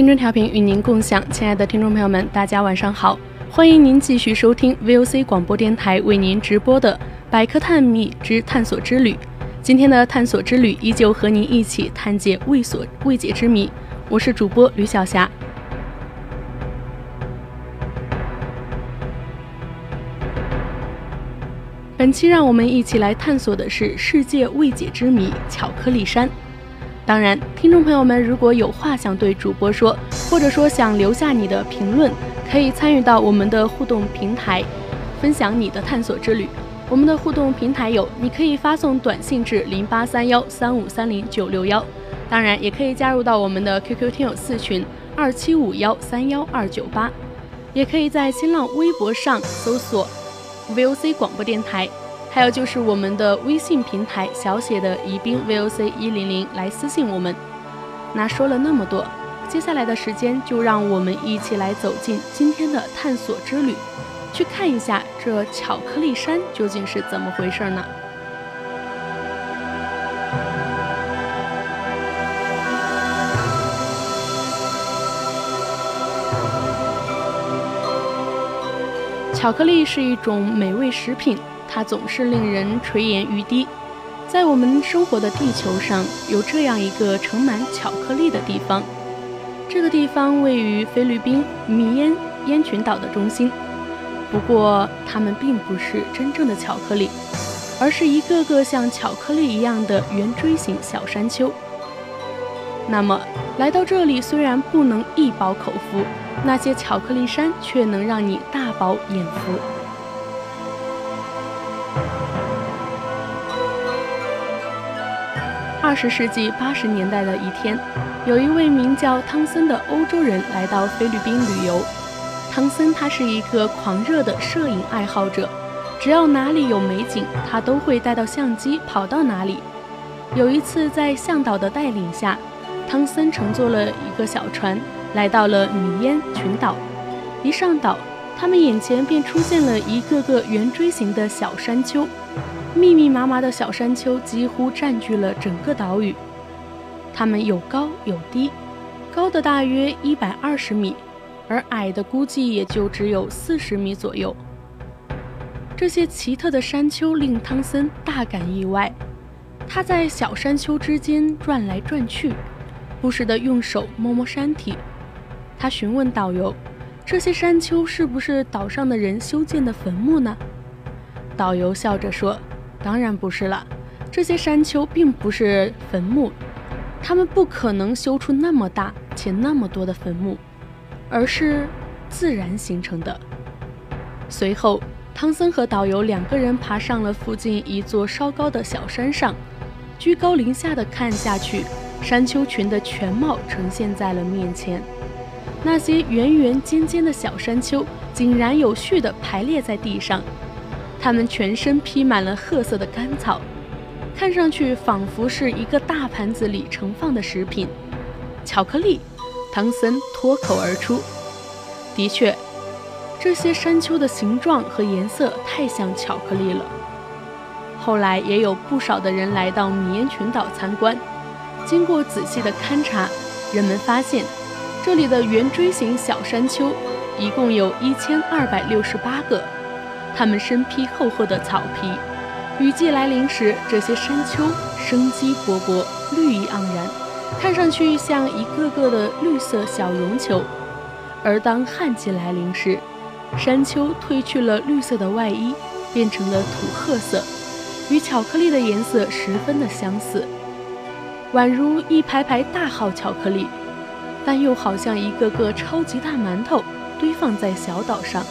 青春调频与您共享，亲爱的听众朋友们，大家晚上好！欢迎您继续收听 VOC 广播电台为您直播的《百科探秘之探索之旅》。今天的探索之旅依旧和您一起探解未所未解之谜。我是主播吕小霞。本期让我们一起来探索的是世界未解之谜——巧克力山。当然，听众朋友们如果有话想对主播说，或者说想留下你的评论，可以参与到我们的互动平台，分享你的探索之旅。我们的互动平台有，你可以发送短信至零八三幺三五三零九六幺，当然也可以加入到我们的 QQ 听友四群二七五幺三幺二九八，也可以在新浪微博上搜索 VOC 广播电台。还有就是我们的微信平台小写的宜宾 VOC 一零零来私信我们。那说了那么多，接下来的时间就让我们一起来走进今天的探索之旅，去看一下这巧克力山究竟是怎么回事呢？巧克力是一种美味食品。它总是令人垂涎欲滴。在我们生活的地球上，有这样一个盛满巧克力的地方。这个地方位于菲律宾米烟烟群岛的中心。不过，它们并不是真正的巧克力，而是一个个像巧克力一样的圆锥形小山丘。那么，来到这里虽然不能一饱口福，那些巧克力山却能让你大饱眼福。二十世纪八十年代的一天，有一位名叫汤森的欧洲人来到菲律宾旅游。汤森他是一个狂热的摄影爱好者，只要哪里有美景，他都会带到相机跑到哪里。有一次，在向导的带领下，汤森乘坐了一个小船，来到了米烟群岛。一上岛，他们眼前便出现了一个个圆锥形的小山丘。密密麻麻的小山丘几乎占据了整个岛屿，它们有高有低，高的大约一百二十米，而矮的估计也就只有四十米左右。这些奇特的山丘令汤森大感意外，他在小山丘之间转来转去，不时地用手摸摸山体。他询问导游：“这些山丘是不是岛上的人修建的坟墓呢？”导游笑着说。当然不是了，这些山丘并不是坟墓，他们不可能修出那么大且那么多的坟墓，而是自然形成的。随后，汤森和导游两个人爬上了附近一座稍高的小山上，居高临下的看下去，山丘群的全貌呈现在了面前。那些圆圆尖尖的小山丘井然有序地排列在地上。它们全身披满了褐色的干草，看上去仿佛是一个大盘子里盛放的食品——巧克力。唐森脱口而出：“的确，这些山丘的形状和颜色太像巧克力了。”后来也有不少的人来到米烟群岛参观，经过仔细的勘察，人们发现这里的圆锥形小山丘一共有一千二百六十八个。它们身披厚厚的草皮，雨季来临时，这些山丘生机勃勃，绿意盎然，看上去像一个个的绿色小绒球。而当旱季来临时，山丘褪去了绿色的外衣，变成了土褐色，与巧克力的颜色十分的相似，宛如一排排大号巧克力，但又好像一个个超级大馒头堆放在小岛上。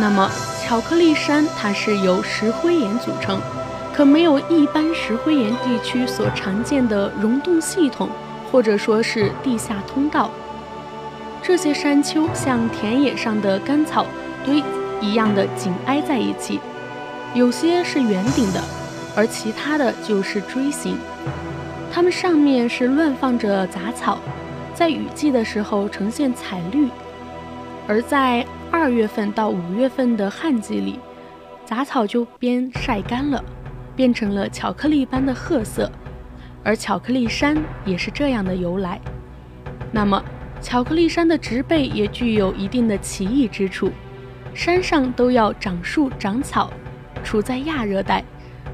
那么，巧克力山它是由石灰岩组成，可没有一般石灰岩地区所常见的溶洞系统，或者说是地下通道。这些山丘像田野上的干草堆一样的紧挨在一起，有些是圆顶的，而其他的就是锥形。它们上面是乱放着杂草，在雨季的时候呈现彩绿，而在二月份到五月份的旱季里，杂草就边晒干了，变成了巧克力般的褐色，而巧克力山也是这样的由来。那么，巧克力山的植被也具有一定的奇异之处，山上都要长树长草。处在亚热带、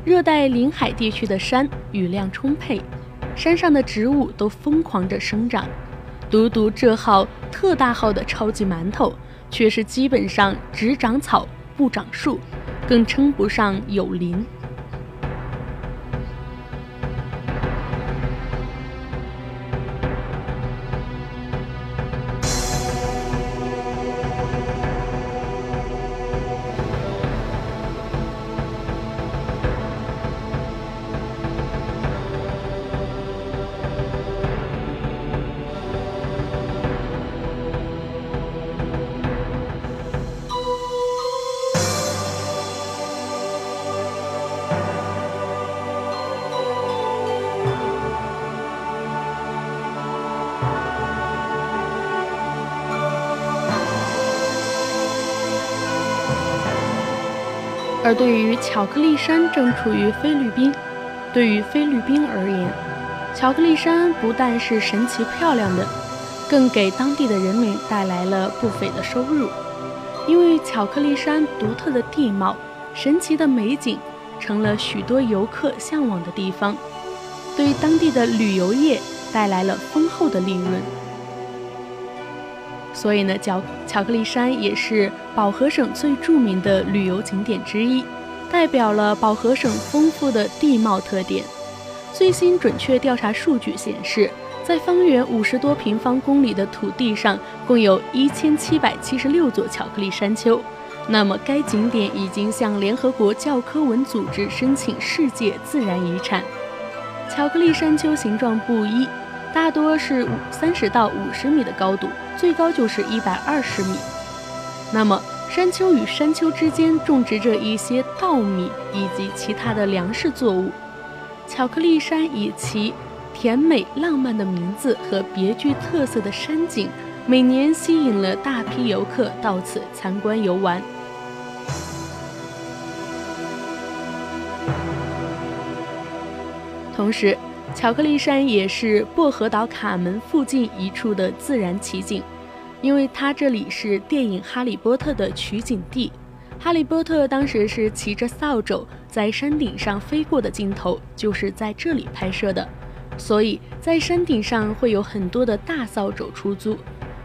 热带临海地区的山雨量充沛，山上的植物都疯狂着生长，独独这号特大号的超级馒头。却是基本上只长草不长树，更称不上有林。而对于巧克力山正处于菲律宾，对于菲律宾而言，巧克力山不但是神奇漂亮的，更给当地的人民带来了不菲的收入。因为巧克力山独特的地貌、神奇的美景，成了许多游客向往的地方，对当地的旅游业带来了丰厚的利润。所以呢，巧巧克力山也是保和省最著名的旅游景点之一，代表了保和省丰富的地貌特点。最新准确调查数据显示，在方圆五十多平方公里的土地上，共有一千七百七十六座巧克力山丘。那么，该景点已经向联合国教科文组织申请世界自然遗产。巧克力山丘形状不一。大多是五三十到五十米的高度，最高就是一百二十米。那么，山丘与山丘之间种植着一些稻米以及其他的粮食作物。巧克力山以其甜美浪漫的名字和别具特色的山景，每年吸引了大批游客到此参观游玩。同时，巧克力山也是薄荷岛卡门附近一处的自然奇景，因为它这里是电影《哈利波特》的取景地。哈利波特当时是骑着扫帚在山顶上飞过的镜头，就是在这里拍摄的，所以在山顶上会有很多的大扫帚出租，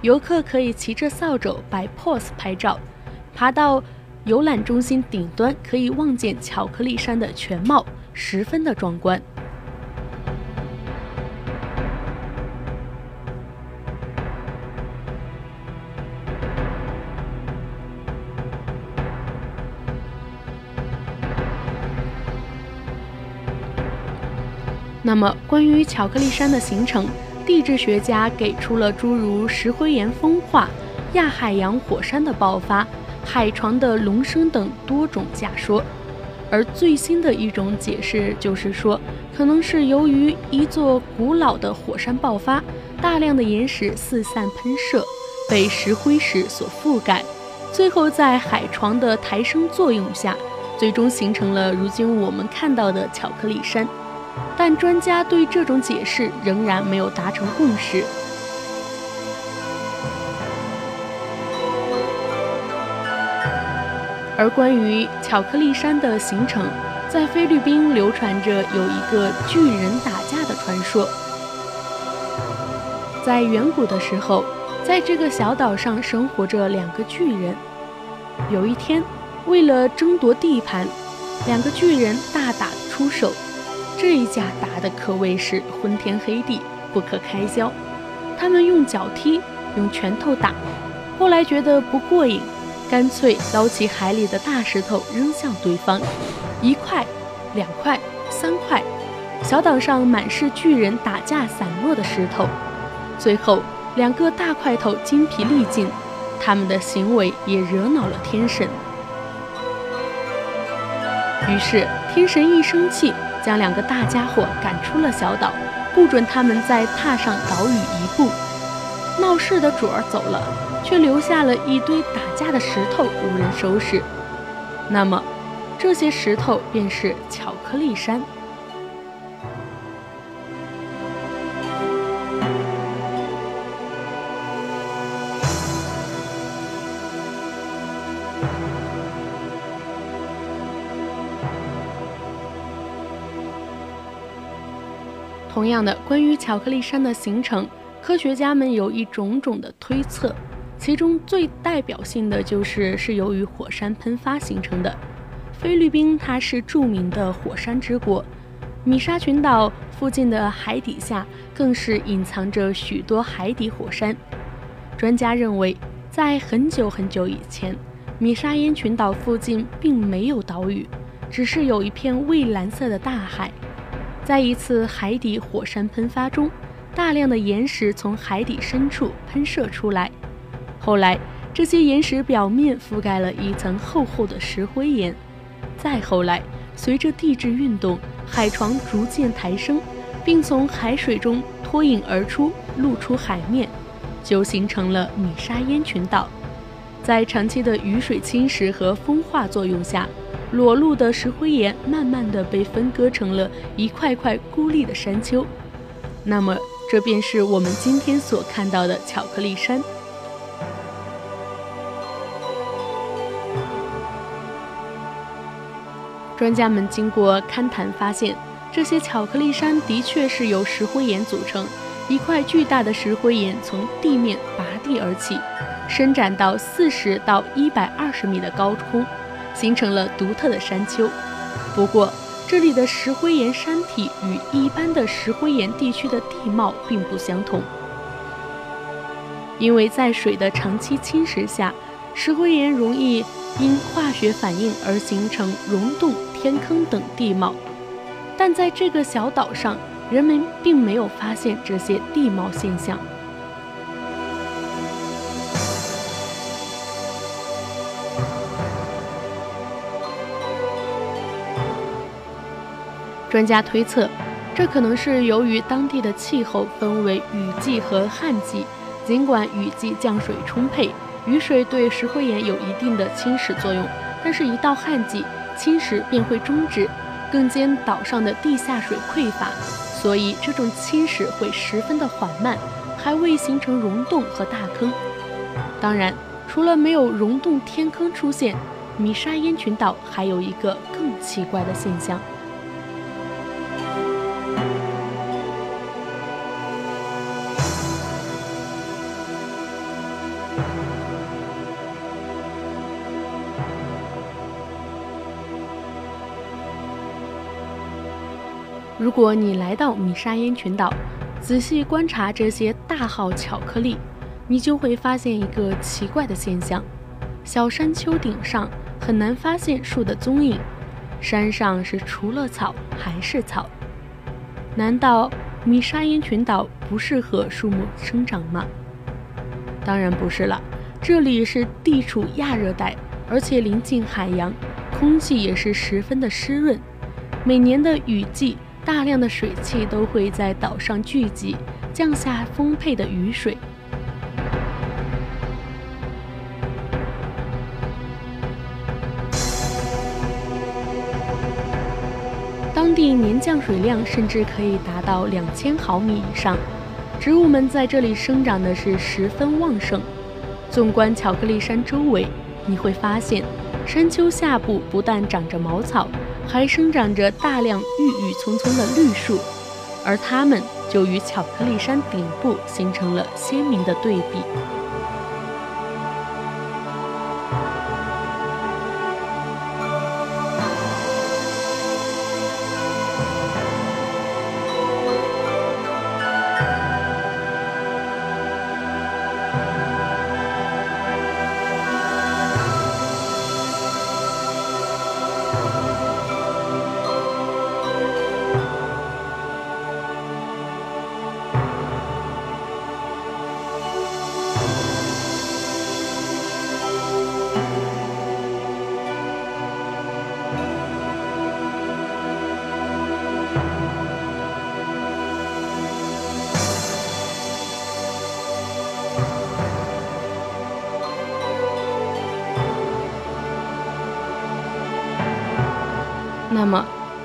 游客可以骑着扫帚摆 pose 拍照。爬到游览中心顶端，可以望见巧克力山的全貌，十分的壮观。那么，关于巧克力山的形成，地质学家给出了诸如石灰岩风化、亚海洋火山的爆发、海床的隆升等多种假说。而最新的一种解释就是说，可能是由于一座古老的火山爆发，大量的岩石四散喷射，被石灰石所覆盖，最后在海床的抬升作用下。最终形成了如今我们看到的巧克力山。但专家对这种解释仍然没有达成共识。而关于巧克力山的形成，在菲律宾流传着有一个巨人打架的传说。在远古的时候，在这个小岛上生活着两个巨人。有一天，为了争夺地盘，两个巨人大打出手。这一架打的可谓是昏天黑地，不可开交。他们用脚踢，用拳头打，后来觉得不过瘾，干脆捞起海里的大石头扔向对方。一块，两块，三块，小岛上满是巨人打架散落的石头。最后，两个大块头精疲力尽，他们的行为也惹恼了天神。于是，天神一生气。将两个大家伙赶出了小岛，不准他们再踏上岛屿一步。闹事的主儿走了，却留下了一堆打架的石头，无人收拾。那么，这些石头便是巧克力山。同样的，关于巧克力山的形成，科学家们有一种种的推测，其中最代表性的就是是由于火山喷发形成的。菲律宾它是著名的火山之国，米沙群岛附近的海底下更是隐藏着许多海底火山。专家认为，在很久很久以前，米沙烟群岛附近并没有岛屿，只是有一片蔚蓝色的大海。在一次海底火山喷发中，大量的岩石从海底深处喷射出来。后来，这些岩石表面覆盖了一层厚厚的石灰岩。再后来，随着地质运动，海床逐渐抬升，并从海水中脱颖而出，露出海面，就形成了米沙烟群岛。在长期的雨水侵蚀和风化作用下。裸露的石灰岩慢慢的被分割成了一块块孤立的山丘，那么这便是我们今天所看到的巧克力山。专家们经过勘探发现，这些巧克力山的确是由石灰岩组成，一块巨大的石灰岩从地面拔地而起，伸展到四十到一百二十米的高空。形成了独特的山丘。不过，这里的石灰岩山体与一般的石灰岩地区的地貌并不相同，因为在水的长期侵蚀下，石灰岩容易因化学反应而形成溶洞、天坑等地貌。但在这个小岛上，人们并没有发现这些地貌现象。专家推测，这可能是由于当地的气候分为雨季和旱季。尽管雨季降水充沛，雨水对石灰岩有一定的侵蚀作用，但是，一到旱季，侵蚀便会终止。更兼岛上的地下水匮乏，所以这种侵蚀会十分的缓慢，还未形成溶洞和大坑。当然，除了没有溶洞、天坑出现，米沙烟群岛还有一个更奇怪的现象。如果你来到米沙烟群岛，仔细观察这些大号巧克力，你就会发现一个奇怪的现象：小山丘顶上很难发现树的踪影，山上是除了草还是草。难道米沙烟群岛不适合树木生长吗？当然不是了，这里是地处亚热带，而且临近海洋，空气也是十分的湿润，每年的雨季。大量的水汽都会在岛上聚集，降下丰沛的雨水。当地年降水量甚至可以达到两千毫米以上，植物们在这里生长的是十分旺盛。纵观巧克力山周围，你会发现，山丘下部不但长着茅草，还生长着大量郁郁葱葱的绿树，而它们就与巧克力山顶部形成了鲜明的对比。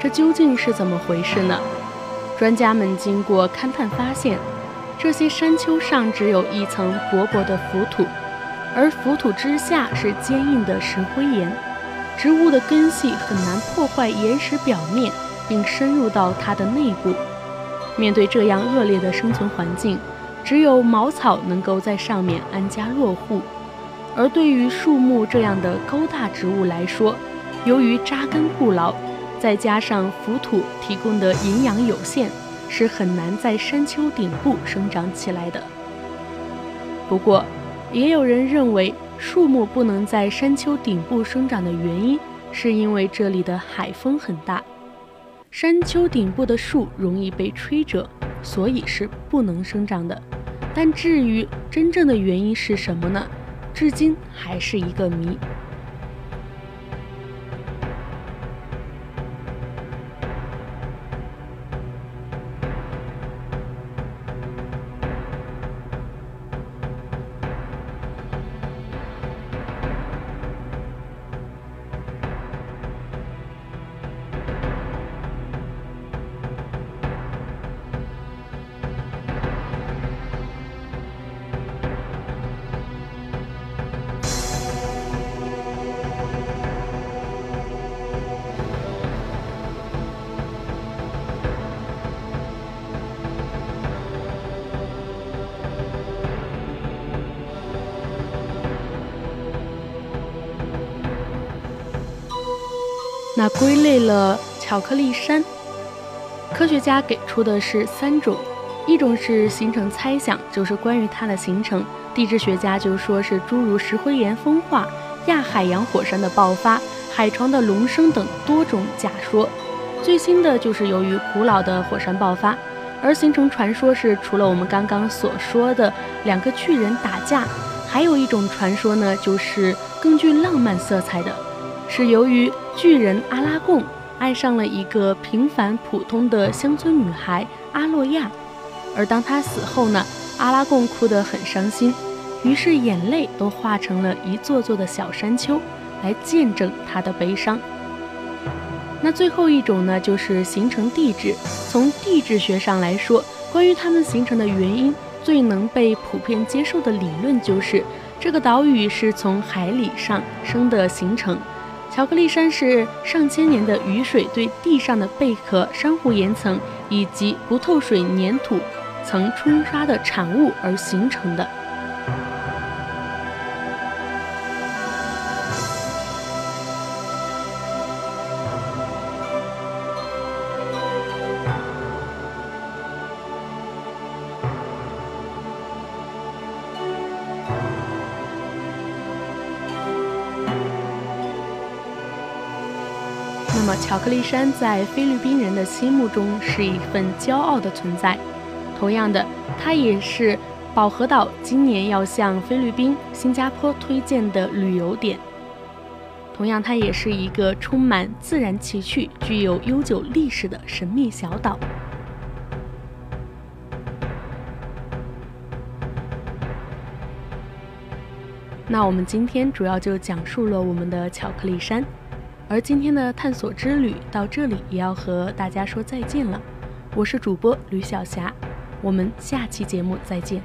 这究竟是怎么回事呢？专家们经过勘探发现，这些山丘上只有一层薄薄的浮土，而浮土之下是坚硬的石灰岩。植物的根系很难破坏岩石表面，并深入到它的内部。面对这样恶劣的生存环境，只有茅草能够在上面安家落户。而对于树木这样的高大植物来说，由于扎根不牢，再加上浮土提供的营养有限，是很难在山丘顶部生长起来的。不过，也有人认为，树木不能在山丘顶部生长的原因，是因为这里的海风很大，山丘顶部的树容易被吹折，所以是不能生长的。但至于真正的原因是什么呢？至今还是一个谜。那归类了巧克力山，科学家给出的是三种，一种是形成猜想，就是关于它的形成，地质学家就说是诸如石灰岩风化、亚海洋火山的爆发、海床的隆升等多种假说。最新的就是由于古老的火山爆发而形成传说，是除了我们刚刚所说的两个巨人打架，还有一种传说呢，就是更具浪漫色彩的。是由于巨人阿拉贡爱上了一个平凡普通的乡村女孩阿洛亚，而当他死后呢，阿拉贡哭得很伤心，于是眼泪都化成了一座座的小山丘，来见证他的悲伤。那最后一种呢，就是形成地质。从地质学上来说，关于它们形成的原因，最能被普遍接受的理论就是这个岛屿是从海里上升的形成。巧克力山是上千年的雨水对地上的贝壳、珊瑚岩层以及不透水粘土层冲刷的产物而形成的。巧克力山在菲律宾人的心目中是一份骄傲的存在。同样的，它也是宝和岛今年要向菲律宾、新加坡推荐的旅游点。同样，它也是一个充满自然奇趣、具有悠久历史的神秘小岛。那我们今天主要就讲述了我们的巧克力山。而今天的探索之旅到这里也要和大家说再见了。我是主播吕小霞，我们下期节目再见。